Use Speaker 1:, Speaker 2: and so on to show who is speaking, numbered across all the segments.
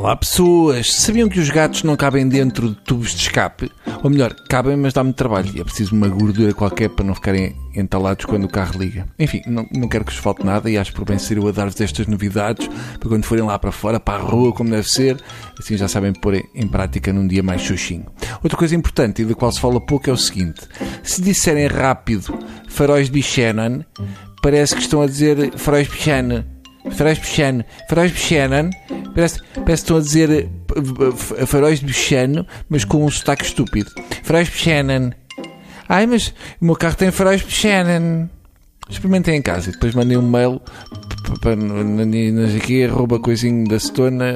Speaker 1: Olá pessoas! Sabiam que os gatos não cabem dentro de tubos de escape? Ou melhor, cabem, mas dá muito trabalho e é preciso uma gordura qualquer para não ficarem entalados quando o carro liga. Enfim, não, não quero que vos falte nada e acho por bem ser eu a dar-vos estas novidades para quando forem lá para fora, para a rua, como deve ser, assim já sabem pôr em prática num dia mais xoxinho. Outra coisa importante e da qual se fala pouco é o seguinte: se disserem rápido faróis de Buchanan, parece que estão a dizer faróis de Buchanan. Faróis de Buchanan. Faróis de Buchanan Parece, parece que estão a dizer uh, faróis de Buchanan, mas com um sotaque estúpido. Faróis Buchanan. Ai, mas o meu carro tem faróis Buchanan. Experimentem em casa e depois mandem um mail para aqui, arroba coisinho da Setona,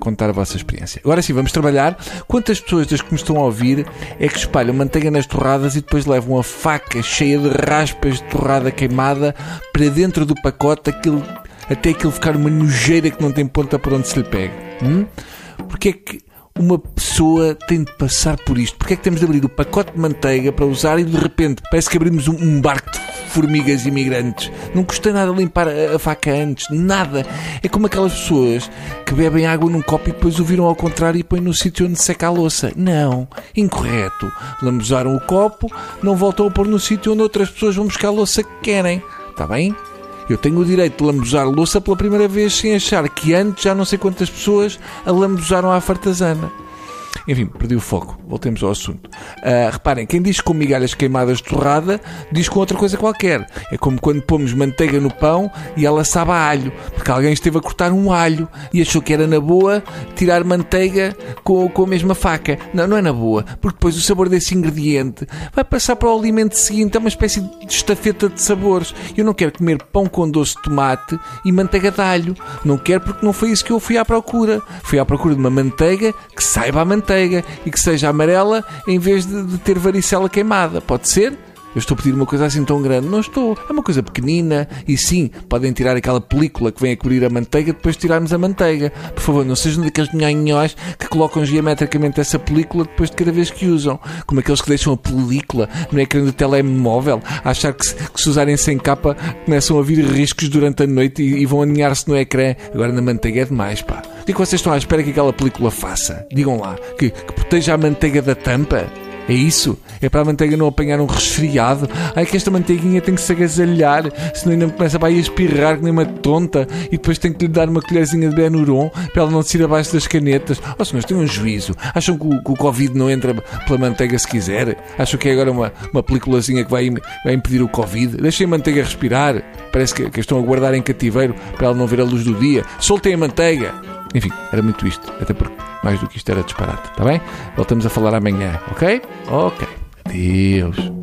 Speaker 1: contar a vossa experiência. Agora sim, vamos trabalhar. Quantas pessoas das que me estão a ouvir é que espalham manteiga nas torradas e depois levam a faca cheia de raspas de torrada queimada para dentro do pacote, aquilo até aquilo ficar uma nojeira que não tem ponta para onde se lhe pega. Hum? Porque é que uma pessoa tem de passar por isto? Porque é que temos de abrir o pacote de manteiga para usar e de repente parece que abrimos um, um barco de formigas imigrantes? Não custa nada limpar a, a, faca antes, nada. É como aquelas pessoas que bebem água num copo e depois o viram ao contrário e põem no sítio onde seca a louça. Não, incorreto. Lambuzaram o copo, não voltam a pôr no sítio onde outras pessoas vão buscar a louça que querem. Está bem? Eu tenho o direito de lambuzar louça pela primeira vez sem achar que antes já não sei quantas pessoas a lambuzaram à fartazana. Enfim, perdi o foco. Voltemos ao assunto. Uh, reparem, quem diz com migalhas queimadas torrada, diz com outra coisa qualquer. É como quando pomos manteiga no pão e ela sabe a alho. Porque alguém esteve a cortar um alho e achou que era na boa tirar manteiga com, com a mesma faca. Não, não é na boa. Porque depois o sabor desse ingrediente vai passar para o alimento seguinte. É uma espécie de estafeta de sabores. Eu não quero comer pão com doce de tomate e manteiga de alho. Não quero porque não foi isso que eu fui à procura. Fui à procura de uma manteiga que saiba a manteiga manteiga e que seja amarela em vez de, de ter varicela queimada. Pode ser? Eu estou a pedir uma coisa assim tão grande. Não estou. É uma coisa pequenina. E sim, podem tirar aquela película que vem a cobrir a manteiga depois de tirarmos a manteiga. Por favor, não sejam daqueles nhonhós que colocam geometricamente essa película depois de cada vez que usam. Como aqueles que deixam a película no ecrã do telemóvel a achar que se, que se usarem sem capa começam a vir riscos durante a noite e, e vão aninhar-se no ecrã. Agora na manteiga é demais, pá. O que é vocês estão à espera que aquela película faça? Digam lá. Que, que proteja a manteiga da tampa? É isso? É para a manteiga não apanhar um resfriado? Ai que esta manteiguinha tem que se agasalhar, senão ainda começa a espirrar que nem uma tonta e depois tem que lhe dar uma colherzinha de Benuron para ela não se ir abaixo das canetas. Oh senhores, tenham um juízo. Acham que o, que o, Covid não entra pela manteiga se quiser? Acham que é agora uma, uma peliculazinha que vai, vai impedir o Covid? Deixem a manteiga respirar. Parece que, que estão a guardar em cativeiro para ela não ver a luz do dia. Soltem a manteiga. Enfim, era muito isto. Até porque mais do que isto era disparate, está bem? Voltamos a falar amanhã, ok? Ok. Adeus.